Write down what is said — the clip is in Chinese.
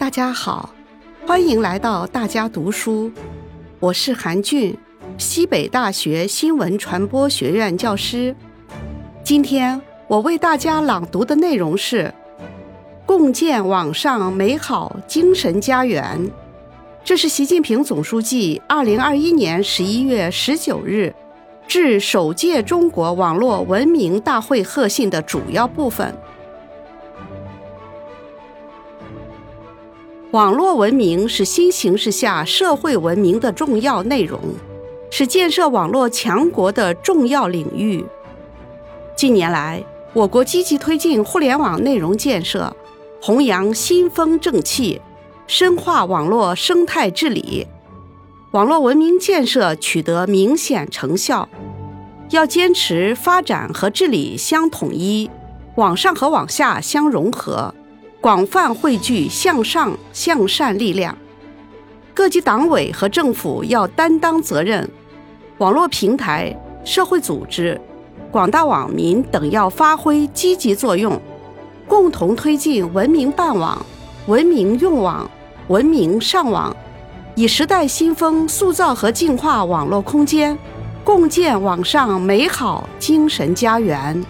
大家好，欢迎来到大家读书，我是韩俊，西北大学新闻传播学院教师。今天我为大家朗读的内容是《共建网上美好精神家园》，这是习近平总书记二零二一年十一月十九日致首届中国网络文明大会贺信的主要部分。网络文明是新形势下社会文明的重要内容，是建设网络强国的重要领域。近年来，我国积极推进互联网内容建设，弘扬新风正气，深化网络生态治理，网络文明建设取得明显成效。要坚持发展和治理相统一，网上和网下相融合。广泛汇聚向上向善力量，各级党委和政府要担当责任，网络平台、社会组织、广大网民等要发挥积极作用，共同推进文明办网、文明用网、文明上网，以时代新风塑造和净化网络空间，共建网上美好精神家园。